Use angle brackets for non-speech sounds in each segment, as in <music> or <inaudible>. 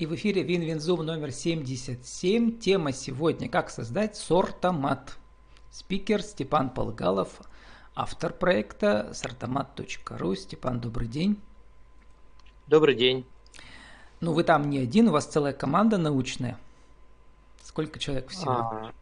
И в эфире WinWin Zoom номер 77. Тема сегодня «Как создать сортомат». Спикер Степан Полгалов, автор проекта сортомат.ру. Степан, добрый день. Добрый день. Ну, вы там не один, у вас целая команда научная. Сколько человек всего? А,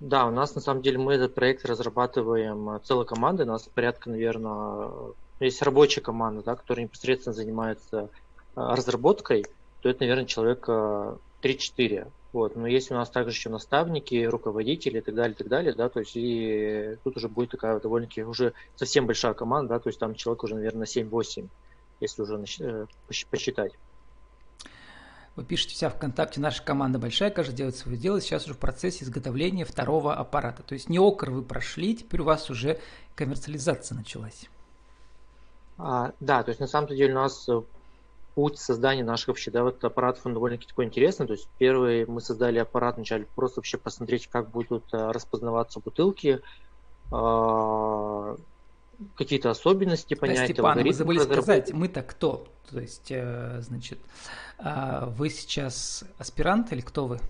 да, у нас на самом деле мы этот проект разрабатываем а, целой командой. У нас порядка, наверное, есть рабочая команда, да, которая непосредственно занимается а, разработкой – то это, наверное, человек 3-4. Вот. Но есть у нас также еще наставники, руководители и так далее, и так далее, да, то есть и тут уже будет такая довольно-таки уже совсем большая команда, да, то есть там человек уже, наверное, 7-8, если уже э, посчитать. Вы пишете вся ВКонтакте, наша команда большая, каждый делает свое дело, сейчас уже в процессе изготовления второго аппарата. То есть не окр вы прошли, теперь у вас уже коммерциализация началась. А, да, то есть на самом деле у нас путь создания наших вообще, да, вот аппаратов, он довольно-таки такой интересный. То есть первый мы создали аппарат, вначале просто вообще посмотреть, как будут э, распознаваться бутылки, а, какие-то особенности понять. Степан, вы забыли сказать, мы-то кто? То есть, э, значит, а, вы сейчас аспирант или кто вы?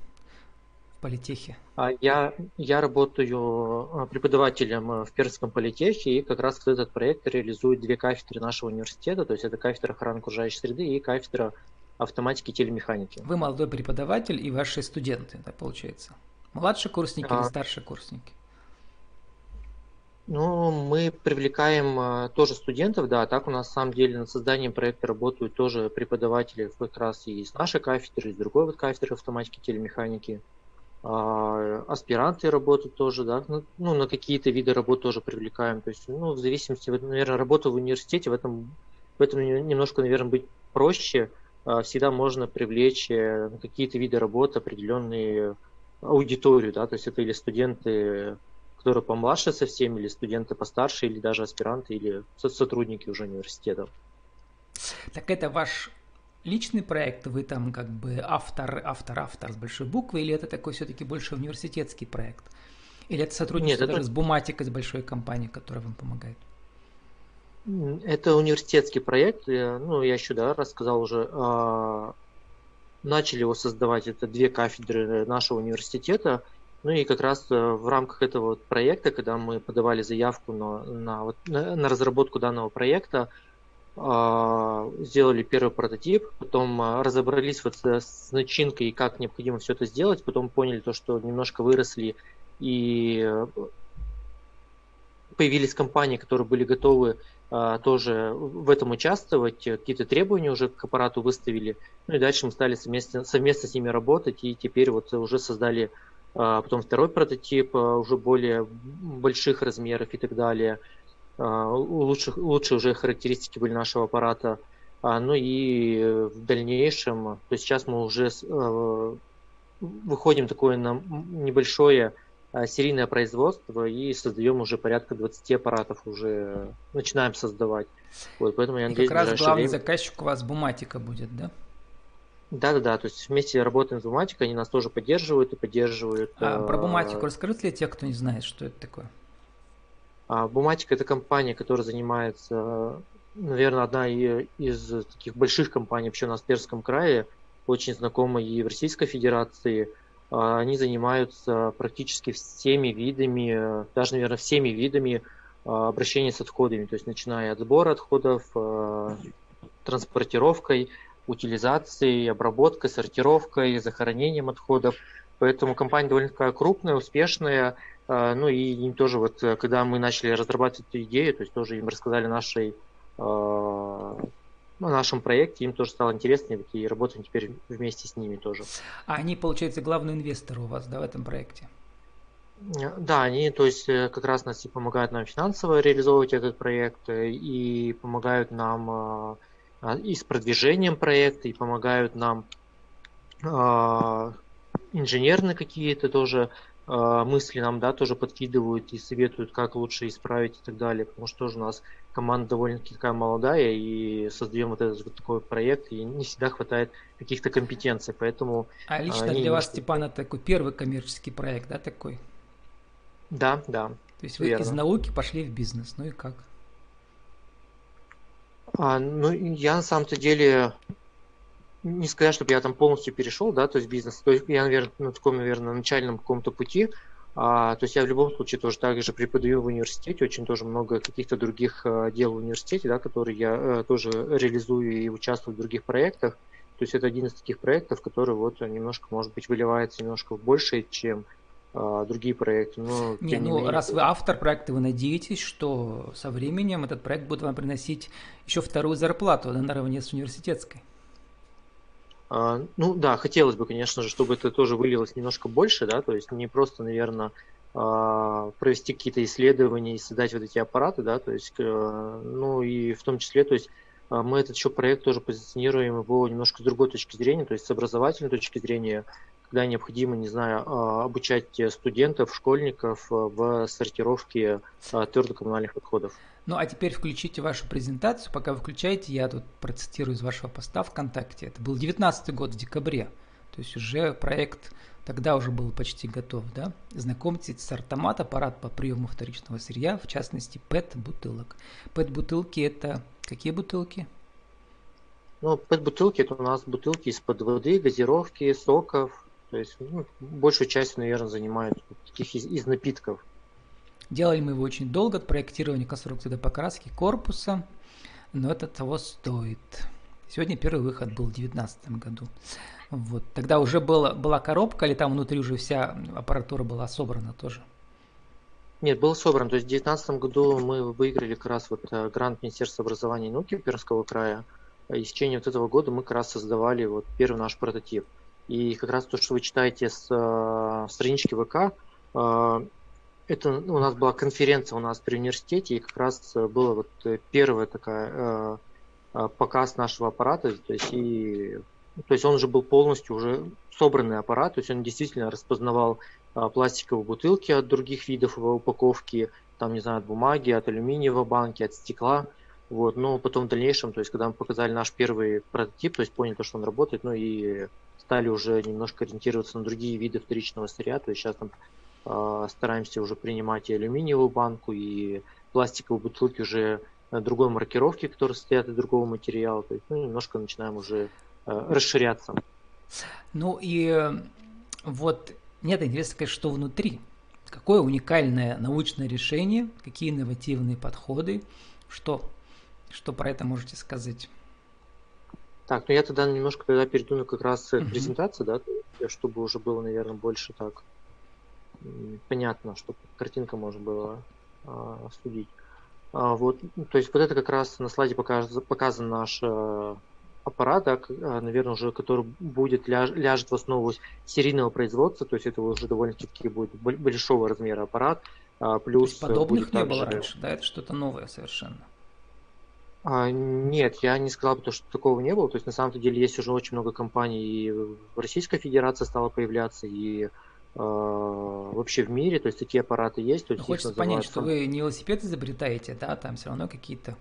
Политехе? А я, я работаю а, преподавателем э, в Пермском политехе, и как раз этот проект реализует две кафедры нашего университета, то есть это кафедра охраны окружающей среды и кафедра автоматики и телемеханики. Вы молодой преподаватель и ваши студенты, да, получается? Младшие курсники а... или старшие курсники? Ну, мы привлекаем а, тоже студентов, да, так у нас на самом деле над созданием проекта работают тоже преподаватели как раз и из нашей кафедры, из другой вот кафедры автоматики и телемеханики. А, аспиранты работают тоже, да, ну, ну, на какие-то виды работ тоже привлекаем. То есть, ну, в зависимости, наверное, работа в университете, в этом, в этом немножко, наверное, быть проще. А, всегда можно привлечь э, на какие-то виды работы определенные аудиторию, да, то есть это или студенты, которые помладше совсем, или студенты постарше, или даже аспиранты, или сотрудники уже университета. Так это ваш личный проект, вы там как бы автор, автор, автор с большой буквы, или это такой все-таки больше университетский проект? Или это сотрудничество Нет, это... с буматикой, с большой компанией, которая вам помогает? Это университетский проект, ну, я еще, да, рассказал уже, а, начали его создавать, это две кафедры нашего университета, ну и как раз э, в рамках этого проекта, когда мы подавали заявку на, на, на, разработку данного проекта, сделали первый прототип, потом а, разобрались вот с начинкой и как необходимо все это сделать, потом поняли то, что немножко выросли и э, появились компании, которые были готовы а, тоже в этом участвовать, какие-то требования уже к аппарату выставили, ну и дальше мы стали совместно, совместно с ними работать, и теперь вот уже создали потом второй прототип уже более больших размеров и так далее – а, лучше, лучше уже характеристики были нашего аппарата. А, ну и в дальнейшем, то есть сейчас мы уже а, выходим такое на небольшое серийное производство и создаем уже порядка 20 аппаратов, уже начинаем создавать. Вот, поэтому я надеюсь, и как раз главный время... заказчик у вас Буматика будет, да? Да, да, да. То есть вместе работаем с Буматикой, они нас тоже поддерживают и поддерживают. А, про Буматику расскажите ли те, кто не знает, что это такое? А Буматика это компания, которая занимается, наверное, одна из таких больших компаний вообще у нас в Перском крае, очень знакомая и в Российской Федерации. А, они занимаются практически всеми видами, даже, наверное, всеми видами а, обращения с отходами, то есть начиная от сбора отходов, транспортировкой, утилизацией, обработкой, сортировкой, захоронением отходов. Поэтому компания довольно крупная, успешная, ну и им тоже вот, э, когда мы начали разрабатывать эту идею, то есть тоже им рассказали нашей, а, о нашем проекте, им тоже стало интересно, и работаем теперь вместе с ними тоже. А они, получается, главные инвесторы у вас, да, в этом проекте? Э, да, они, то есть, э, как раз нас и помогают нам финансово реализовывать этот проект, и помогают нам а, и с продвижением проекта, и помогают нам инженерные какие-то тоже а, мысли нам, да, тоже подкидывают и советуют, как лучше исправить и так далее, потому что тоже у нас команда довольно-таки такая молодая, и создаем вот этот вот такой проект, и не всегда хватает каких-то компетенций, поэтому... А лично а, для вас, Степан, это такой первый коммерческий проект, да, такой? Да, да. То есть вы верно. из науки пошли в бизнес, ну и как? А, ну, я на самом-то деле не сказать, чтобы я там полностью перешел, да, то есть бизнес, то есть я, наверное, на таком, наверное, начальном каком-то пути, а, то есть я в любом случае тоже так же преподаю в университете, очень тоже много каких-то других а, дел в университете, да, которые я а, тоже реализую и участвую в других проектах. То есть это один из таких проектов, который вот немножко, может быть, выливается немножко больше, чем а, другие проекты. Но, не, ну менее, раз вы автор проекта, вы надеетесь, что со временем этот проект будет вам приносить еще вторую зарплату наравне с университетской. А, ну да, хотелось бы, конечно же, чтобы это тоже вылилось немножко больше, да, то есть не просто, наверное, а, провести какие-то исследования и создать вот эти аппараты, да, то есть, э, ну и в том числе, то есть а, мы этот еще проект тоже позиционируем его немножко с другой точки зрения, то есть с образовательной точки зрения, когда необходимо, не знаю, обучать студентов, школьников в сортировке твердокоммунальных отходов. Ну а теперь включите вашу презентацию. Пока вы включаете, я тут процитирую из вашего поста ВКонтакте. Это был 19 год в декабре. То есть уже проект тогда уже был почти готов, да? Знакомьтесь с Артомат, аппарат по приему вторичного сырья, в частности ПЭТ-бутылок. ПЭТ-бутылки это какие бутылки? Ну, ПЭТ-бутылки это у нас бутылки из-под воды, газировки, соков. То есть ну, большую часть, наверное, занимают таких из, из напитков. Делали мы его очень долго, от проектирования конструкции до покраски корпуса, но это того стоит. Сегодня первый выход был в 2019 году. Вот. Тогда уже была, была коробка, или там внутри уже вся аппаратура была собрана тоже? Нет, был собран. То есть в 2019 году мы выиграли как раз вот э, грант Министерства образования и науки Пермского края. И в течение вот этого года мы как раз создавали вот первый наш прототип. И как раз то, что вы читаете с э, странички ВК, э, это ну, у нас была конференция у нас при университете, и как раз э, была вот э, первая такая э, э, показ нашего аппарата, то есть и то есть он уже был полностью уже собранный аппарат, то есть он действительно распознавал э, пластиковые бутылки от других видов упаковки, там, не знаю, от бумаги, от алюминиевой банки, от стекла. Вот, но потом в дальнейшем, то есть когда мы показали наш первый прототип, то есть поняли, что он работает, ну и стали уже немножко ориентироваться на другие виды вторичного сырья, то есть сейчас там а, стараемся уже принимать и алюминиевую банку, и пластиковые бутылки уже другой маркировки, которые состоят из другого материала. То есть ну, немножко начинаем уже э, расширяться. Ну и э, вот нет интересно, конечно, что внутри. Какое уникальное научное решение, какие инновативные подходы, что, что про это можете сказать? Так, ну я тогда немножко тогда перейду на как раз к презентации, да, чтобы уже было, наверное, больше так понятно, чтобы картинка можно было а, судить. А, вот, ну, то есть вот это как раз на слайде показан, показан наш а, аппарат, да, а, наверное, уже который будет ляж, ляжет в основу серийного производства, то есть это уже довольно-таки будет большого размера аппарат. А, плюс подобных не также... было раньше, да, это что-то новое совершенно. А, нет, я не сказал бы, что такого не было. То есть на самом деле есть уже очень много компаний, и в Российской Федерации стало появляться, и Э, вообще в мире, то есть такие аппараты есть. То есть Хочется называют... понять, что вы не велосипед изобретаете, да, там все равно какие-то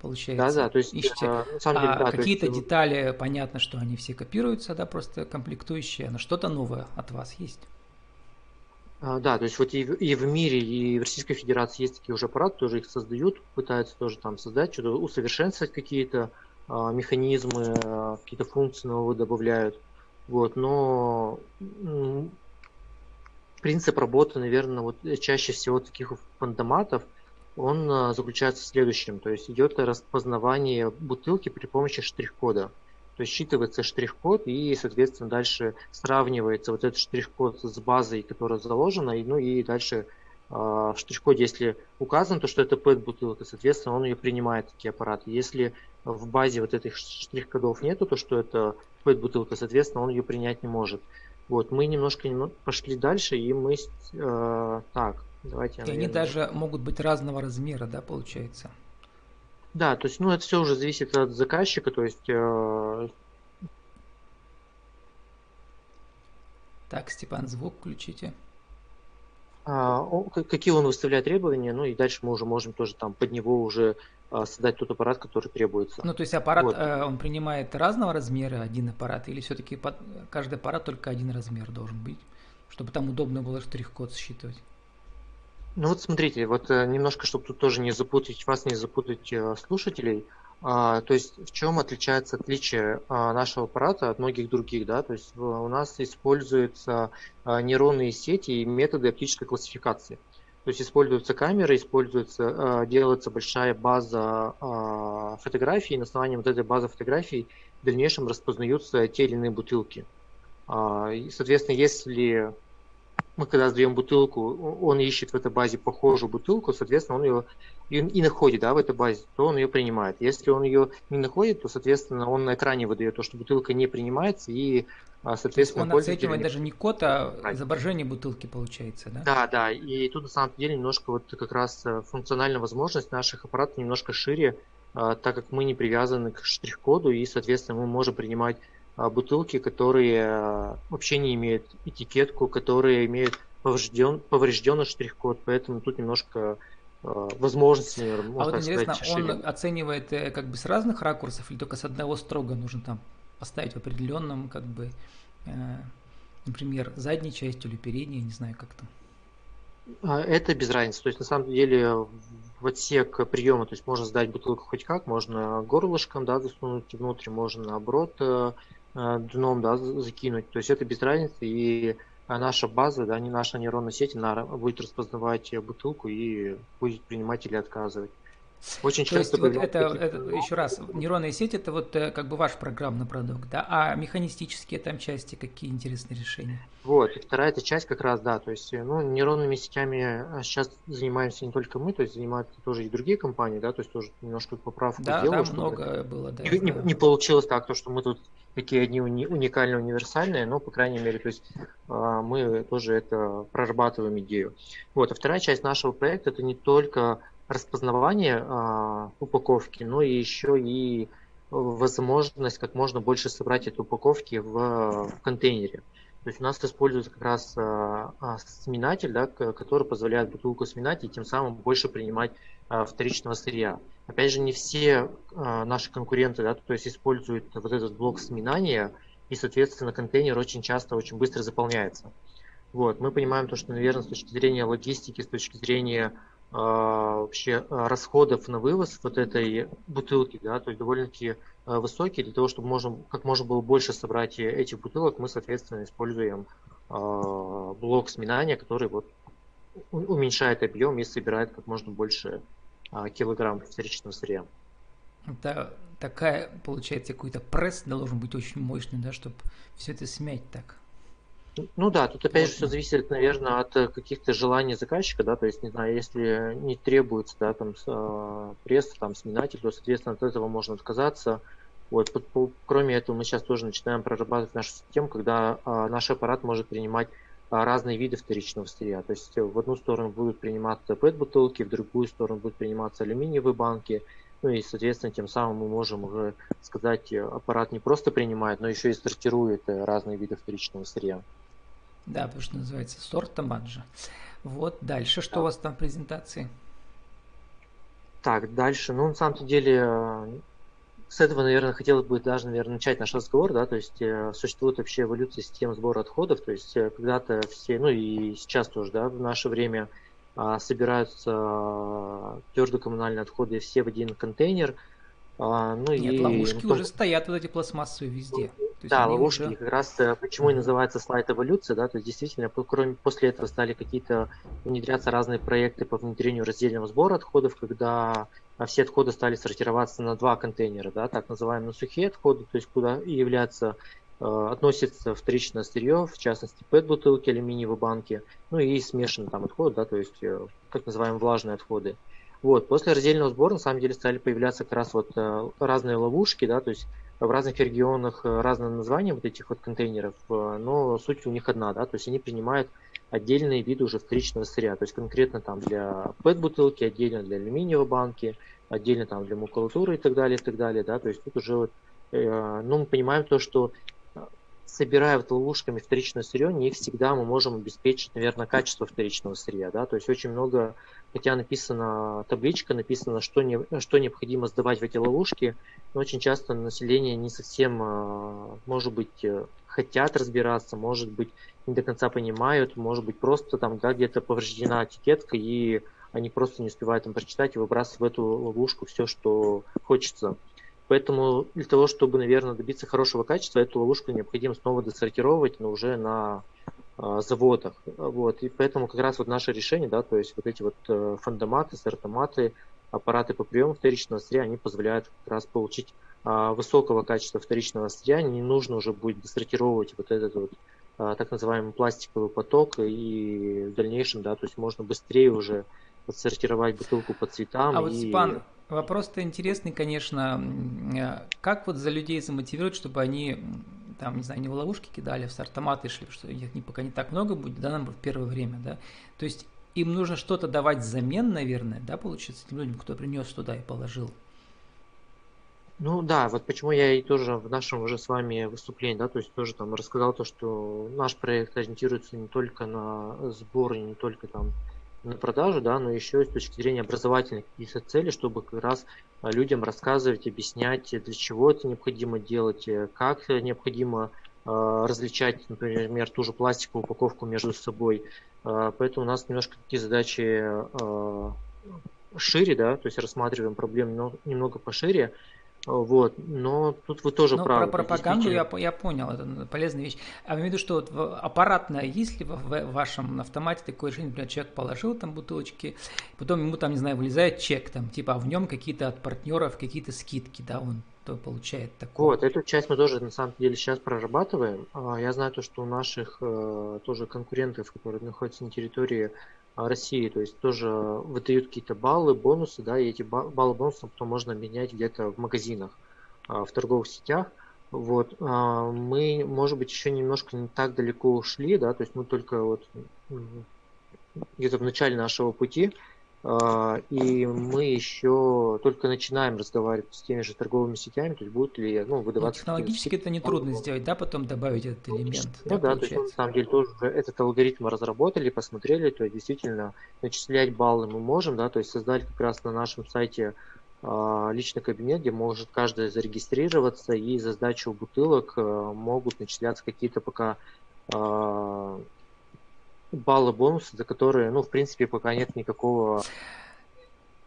получается. Да, да, то есть ищете. А, на самом деле, а да, какие-то есть... детали, понятно, что они все копируются, да, просто комплектующие, но что-то новое от вас есть. А, да, то есть вот и, и в мире, и в Российской Федерации есть такие уже аппараты, тоже их создают, пытаются тоже там создать, что-то усовершенствовать какие-то а, механизмы, а, какие-то функции новые добавляют. Вот, но принцип работы, наверное, вот чаще всего таких фантоматов, он а, заключается в следующем. То есть идет распознавание бутылки при помощи штрих-кода. То есть считывается штрих-код и, соответственно, дальше сравнивается вот этот штрих-код с базой, которая заложена, и, ну и дальше э, в штрих-коде, если указано, то, что это PET-бутылка, соответственно, он ее принимает, такие аппараты. Если в базе вот этих штрих-кодов нету, то, что это PET-бутылка, соответственно, он ее принять не может. Вот, мы немножко пошли дальше, и мы... Э, так, давайте... И наверное... они даже могут быть разного размера, да, получается? Да, то есть, ну, это все уже зависит от заказчика, то есть... Э... Так, Степан, звук включите. А, какие он выставляет требования, ну и дальше мы уже можем тоже там под него уже а, создать тот аппарат, который требуется. Ну, то есть аппарат, вот. э, он принимает разного размера один аппарат, или все-таки под, каждый аппарат только один размер должен быть, чтобы там удобно было штрих-код считывать? Ну вот смотрите, вот э, немножко, чтобы тут тоже не запутать вас, не запутать э, слушателей, А, то есть в чем отличается отличие а, нашего аппарата от многих других, да? То есть у нас используются а, нейронные сети и методы оптической классификации. То есть используются камеры, используется, делается большая база фотографий, и на основании вот этой базы фотографий в дальнейшем распознаются те или иные бутылки. И, соответственно, если мы когда сдаем бутылку, он ищет в этой базе похожую бутылку, соответственно, он ее и, находит да, в этой базе, то он ее принимает. Если он ее не находит, то, соответственно, он на экране выдает то, что бутылка не принимается, и, а, соответственно, он оценивает даже не код, а изображение бутылки получается, да? Да, да, и тут на самом деле немножко вот как раз э, функциональная возможность наших аппаратов немножко шире, а, так как мы не привязаны к штрих-коду, и, соответственно, мы можем принимать бутылки, которые а, вообще не имеют этикетку, которые имеют поврежден, поврежденный штрих-код, поэтому тут немножко а, возможности, наверное, можно А вот интересно, сказать, он оценивает э, как бы с разных ракурсов или только с одного строго нужно там поставить в определенном, как бы, э, например, задней частью или передней, не знаю, как там. Это без разницы. То есть, на самом деле, в отсек приема, то есть можно сдать бутылку хоть как, можно горлышком, да, засунуть внутрь, можно наоборот Э, дном да, закинуть. То есть это без разницы. И наша база, да, не наша нейронная сеть, она будет распознавать бутылку и будет принимать или отказывать. Очень То часто. Есть, вот это, это, еще раз, нейронная сеть это вот э, как бы ваш программный продукт, да, а механистические там части какие интересные решения? Вот, и вторая эта часть как раз, да, то есть, э, ну, нейронными сетями сейчас занимаемся не только мы, то есть занимаются тоже и другие компании, да, то есть тоже немножко поправку да, делаю. Да, много было, да. Не, не, не получилось так, то, что мы тут такие одни уни, уникальные, универсальные, но, по крайней мере, то есть а, мы тоже это прорабатываем идею. Вот, а вторая часть нашего проекта это не только распознавание а, упаковки, но и еще и возможность как можно больше собрать эти упаковки в, в контейнере. То есть у нас используется как раз а, а, сминатель, да, который позволяет бутылку сминать и тем самым больше принимать а, вторичного сырья. Опять же, не все наши конкуренты да, то есть используют вот этот блок сминания, и, соответственно, контейнер очень часто, очень быстро заполняется. Вот. Мы понимаем то, что, наверное, с точки зрения логистики, с точки зрения вообще расходов на вывоз вот этой бутылки, да, то есть довольно-таки а, высокие, для того, чтобы можем, как можно было больше собрать этих бутылок, мы, соответственно, используем блок сминания, который вот уменьшает объем и собирает как можно больше килограмм вторичного сырья. Это такая, получается, какой-то пресс должен быть очень мощный, да, чтобы все это смять так. Ну да, тут опять же все зависит, наверное, от э, каких-то желаний заказчика, да, то есть, не знаю, если не требуется, да, там, э, пресс, там, сминатель, то, соответственно, от этого можно отказаться. Вот, по, по, кроме этого, мы сейчас тоже начинаем прорабатывать нашу систему, когда а, наш аппарат может принимать а, разные виды вторичного сырья. То есть в одну сторону будут приниматься PET-бутылки, в другую сторону будут приниматься алюминиевые банки. Ну и, соответственно, тем самым мы можем уже сказать, аппарат не просто принимает, но еще и сортирует э, разные виды вторичного сырья. Да, потому что называется сорт Тамаджа. Вот, дальше, что да. у вас там в презентации? Так, дальше, ну, на самом деле, с этого, наверное, хотелось бы даже, наверное, начать наш разговор, да, то есть э, существует вообще эволюция систем сбора отходов, то есть э, когда-то все, ну и сейчас тоже, да, в наше время а, собираются а, твердые коммунальные отходы все в один контейнер, а, ну Нет, и ловушки уже стоят вот эти пластмассовые везде да, ловушки уже... как раз э, почему и называется слайд эволюция, да, то есть действительно кроме, после этого стали какие-то внедряться разные проекты по внедрению раздельного сбора отходов, когда а, все отходы стали сортироваться на два контейнера, да, так называемые сухие отходы, то есть куда являются э, относится вторичное сырье, в частности PET-бутылки, алюминиевые банки, ну и смешанные там отходы, да, то есть э, так называемые влажные отходы. Вот, после раздельного сбора на самом деле стали появляться как раз вот разные ловушки, да, то есть в разных регионах э, разные названия вот этих вот контейнеров, э, но суть у них одна, да, то есть они принимают отдельные виды уже вторичного сырья, то есть конкретно там для PET-бутылки, отдельно для алюминиевой банки, отдельно там для макулатуры и так далее, и так далее, да, то есть тут уже вот, э, ну, мы понимаем то, что собирая вот ловушками вторичное сырье, не всегда мы можем обеспечить, наверное, качество вторичного сырья, да, то есть очень много хотя написана табличка, написано, что, не, что необходимо сдавать в эти ловушки, но очень часто население не совсем, а, может быть, э, хотят разбираться, может быть, не до конца понимают, может быть, просто там да, где-то повреждена этикетка и они просто не успевают там прочитать и выбрасывают в эту ловушку все, что хочется. Поэтому для того, чтобы, наверное, добиться хорошего качества, эту ловушку необходимо снова досортировать, но уже на заводах. Вот. И поэтому как раз вот наше решение, да, то есть вот эти вот э, фандоматы, сортоматы, аппараты по приему вторичного сырья, они позволяют как раз получить э, высокого качества вторичного сырья, не нужно уже будет досортировать вот этот вот э, так называемый пластиковый поток, и в дальнейшем, да, то есть можно быстрее уже отсортировать бутылку по цветам. А и... вот, Степан, вопрос-то интересный, конечно. Э, как вот за людей замотивировать, чтобы они там, не знаю, не в ловушки кидали, в стартоматы шли, что их пока не так много будет, да, нам в первое время, да. То есть им нужно что-то давать взамен, наверное, да, получится, тем людям, кто принес туда и положил. Ну да, вот почему я и тоже в нашем уже с вами выступлении, да, то есть тоже там рассказал то, что наш проект ориентируется не только на сбор, не только там на продажу, да, но еще и с точки зрения образовательных каких-то целей, чтобы как раз а, людям рассказывать, объяснять, для чего это необходимо делать, э, как необходимо а, различать, например, ту же пластиковую упаковку между собой. А, поэтому у нас немножко такие задачи шире, да, то есть рассматриваем проблемы немного пошире, вот, но тут вы тоже но правы. Про пропаганду я, я понял, это полезная вещь. А имею в виду, что вот аппаратно, если в, в вашем автомате такое решение, например, человек положил там бутылочки, потом ему там, не знаю, вылезает чек, там, типа, а в нем какие-то от партнеров, какие-то скидки, да, он то получает такое. Вот, эту часть мы тоже на самом деле сейчас прорабатываем. А, я знаю то, что у наших э, тоже конкурентов, которые находятся на территории России, то есть тоже выдают какие-то баллы, бонусы, да, и эти баллы, бонусы потом можно обменять где-то в магазинах, а, в торговых сетях. Вот, а, мы, может быть, еще немножко не так далеко ушли, да, то есть мы только вот где-то в начале нашего пути, и мы еще только начинаем разговаривать с теми же торговыми сетями, то есть будут ли ну, выдаваться... Ну, технологически это не трудно сделать, да, потом добавить этот элемент. Ну да, да то есть на самом деле тоже этот алгоритм разработали, посмотрели, то есть действительно начислять баллы мы можем, да, то есть создали как раз на нашем сайте а, личный кабинет, где может каждый зарегистрироваться и за сдачу бутылок а, могут начисляться какие-то пока баллы, бонусы, за которые, ну, в принципе, пока нет никакого...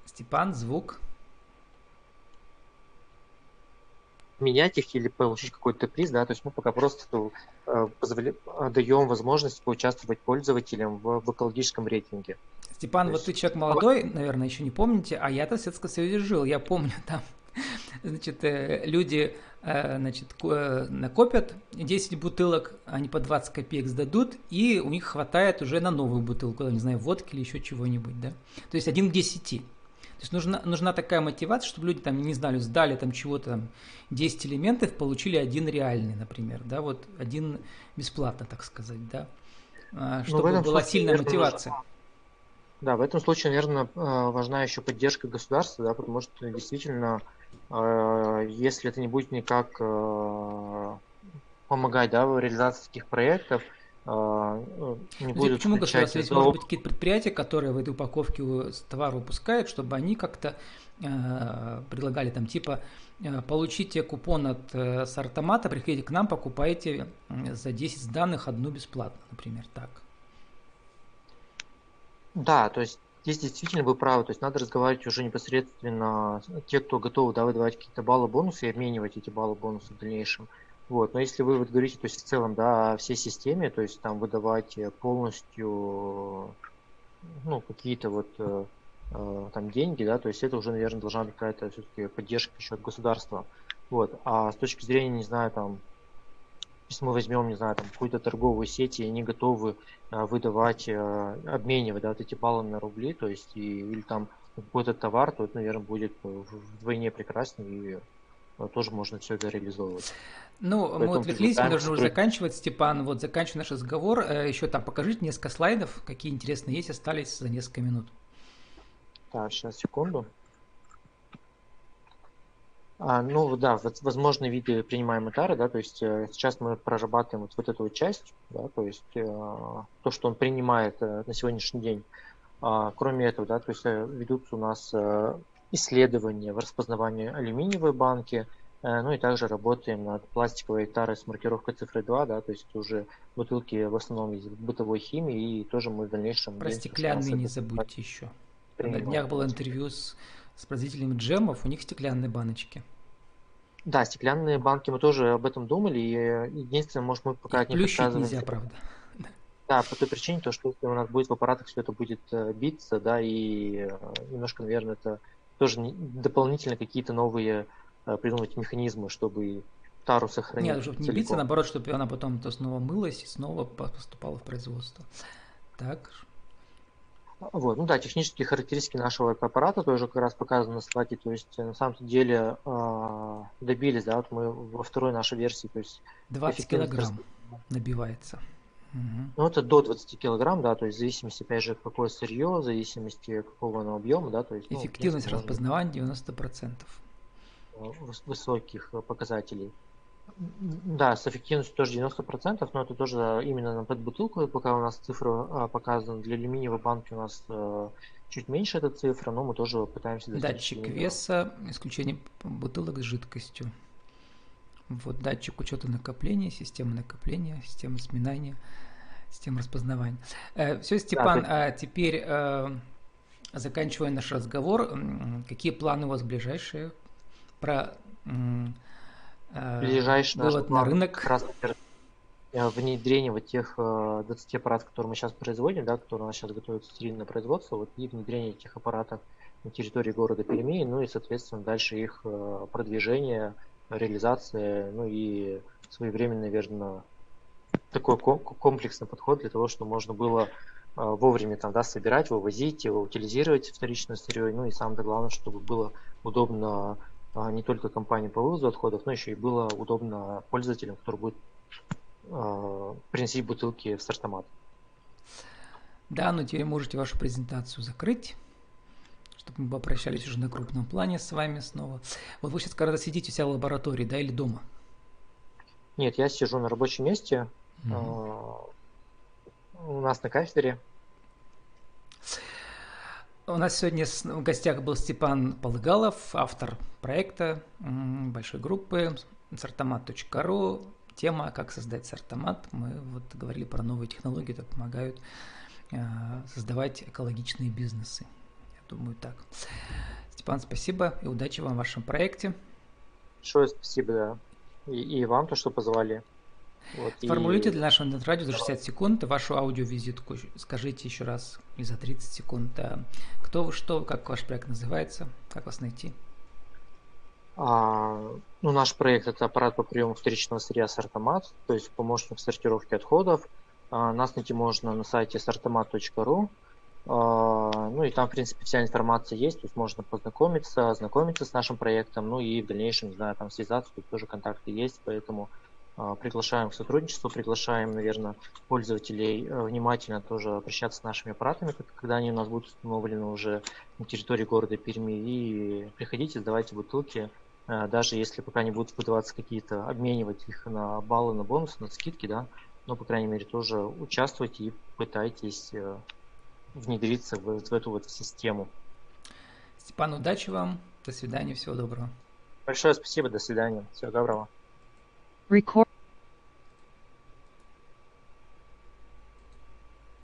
Степан, звук. менять их или получить какой-то приз, да, то есть мы пока просто э, позволя... даем возможность поучаствовать пользователям в, в экологическом рейтинге. Степан, то вот есть... ты человек молодой, наверное, еще не помните, а я-то в Советском Союзе жил, я помню <laughs> там Значит, э, люди э, значит, э, накопят 10 бутылок, они по 20 копеек сдадут, и у них хватает уже на новую бутылку, не знаю, водки или еще чего-нибудь, да. То есть один к 10. То есть нужна, нужна такая мотивация, чтобы люди там, не знали, сдали там чего-то там 10 элементов, получили один реальный, например, да, вот один бесплатно, так сказать, да, а, ну, чтобы была сильная мотивация. Нужно... Да, в этом случае, наверное, важна еще поддержка государства, да, потому что действительно если это не будет никак э, помогать да, в реализации таких проектов, э, не будет Почему государство? Есть, может быть, какие-то предприятия, которые в этой упаковке товар выпускают, чтобы они как-то э, предлагали там типа получите купон от э, Сартомата, приходите к нам, покупайте за 10 сданных одну бесплатно, например, так. Да, то есть Здесь действительно вы правы, то есть надо разговаривать уже непосредственно те, кто готовы да, выдавать какие-то баллы, бонусы и обменивать эти баллы, бонусы в дальнейшем. Вот. Но если вы вот говорите, то есть в целом, да, о всей системе, то есть там выдавать полностью ну, какие-то вот э, э, там деньги, да, то есть это уже, наверное, должна быть какая-то все-таки поддержка еще от государства. Вот. А с точки зрения, не знаю, там, если мы возьмем, не знаю, там какую-то торговую сеть, и они готовы а, выдавать, а, обменивать да, вот эти баллы на рубли, то есть и, или там какой-то товар, то это, наверное, будет вдвойне прекраснее и а, тоже можно все это реализовывать. Ну, Поэтому мы отвлеклись, мы должны уже заканчивать, Степан. Вот заканчиваем наш разговор. Э, Еще там покажите несколько слайдов, какие интересные есть, остались за несколько минут. Так, сейчас, секунду. А, ну да, возможные виды принимаемой тары, да, то есть э, сейчас мы прорабатываем вот, вот эту вот часть, да, то есть э, то, что он принимает э, на сегодняшний день. А, кроме этого, да, то есть э, ведутся у нас э, исследования в распознавании алюминиевой банки, э, ну и также работаем над пластиковой тарой с маркировкой цифры 2, да, то есть уже бутылки в основном из бытовой химии, и тоже мы в дальнейшем... Про стеклянные не забудьте еще. На днях было интервью с, с производителями джемов, у них стеклянные баночки. Да, стеклянные банки мы тоже об этом думали, и единственное, может, мы пока не отказываемся. нельзя, правда. Да, по той причине, то, что если у нас будет в аппаратах все это будет э, биться, да, и э, немножко, наверное, это тоже дополнительно какие-то новые э, придумать механизмы, чтобы тару сохранить. Нет, чтобы не биться, наоборот, чтобы она потом то снова мылась и снова поступала в производство. Так. Вот, ну да, технические характеристики нашего аппарата тоже как раз показаны на слайде, то есть на самом деле э, добились, да, вот мы во второй нашей версии, то есть 20 килограмм набивается. Ну, это до 20 килограмм, да, то есть в зависимости, опять же, какое сырье, в зависимости какого оно объема, да, то есть... Ну, Эффективность принципе, распознавания 90%. Высоких э, показателей. Да, с эффективностью тоже 90%, но это тоже именно на бутылку, пока у нас цифра а, показана. Для алюминиевой банки у нас а, чуть меньше эта цифра, но мы тоже пытаемся достичь. Датчик веса, исключение бутылок с жидкостью. Вот датчик учета накопления, система накопления, система сминания, система распознавания. Э, все, Степан, да, а теперь э, заканчивая наш разговор, какие планы у вас ближайшие про э, ближайший вывод на рынок? Как раз э, внедрение вот тех 20 э, аппаратов, которые мы сейчас производим, да, которые у нас сейчас готовятся стерильное производство, вот и внедрение этих аппаратов на территории города Перми, ну и, соответственно, дальше их продвижение – реализация, ну и своевременный, наверное, такой комплексный подход для того, чтобы можно было вовремя там, да, собирать, вывозить, его утилизировать вторичное сырье, ну и самое главное, чтобы было удобно не только компании по вывозу отходов, но еще и было удобно пользователям, который будет э, приносить бутылки в стартомат. Да, ну теперь можете вашу презентацию закрыть чтобы мы попрощались уже на крупном плане с вами снова. Вот вы сейчас когда сидите у себя в лаборатории, да, или дома? Нет, я сижу на рабочем месте. Угу. У нас на кафедре. У нас сегодня в гостях был Степан Полыгалов, автор проекта большой группы сартомат.ру. Тема «Как создать сартомат». Мы вот говорили про новые технологии, которые помогают а, создавать экологичные бизнесы. Думаю, так. Степан, спасибо и удачи вам в вашем проекте. Большое спасибо, да. И, и вам то, что позвали. Вот, Сформулируйте и... для нашего интернет-радио за 60 секунд вашу аудиовизитку. Скажите еще раз, и за 30 секунд, кто вы, что, как ваш проект называется, как вас найти. А, ну, наш проект это аппарат по приему вторичного сырья Сартомат, то есть помощник в сортировке отходов. А, нас найти можно на сайте sartomat.ru. А, ну и там, в принципе, вся информация есть, то есть можно познакомиться, ознакомиться с нашим проектом, ну и в дальнейшем, не знаю, там связаться, тут тоже контакты есть, поэтому а, приглашаем к сотрудничеству, приглашаем, наверное, пользователей э, внимательно тоже обращаться с нашими аппаратами, когда они у нас будут установлены уже на территории города Перми, и приходите, сдавайте бутылки, э, даже если пока не будут выдаваться какие-то, обменивать их на баллы, на бонусы, на скидки, да, но, по крайней мере, тоже участвуйте и пытайтесь э, внедриться в, в эту вот систему. Степан, удачи вам. До свидания, всего доброго. Большое спасибо, до свидания. Всего доброго. Record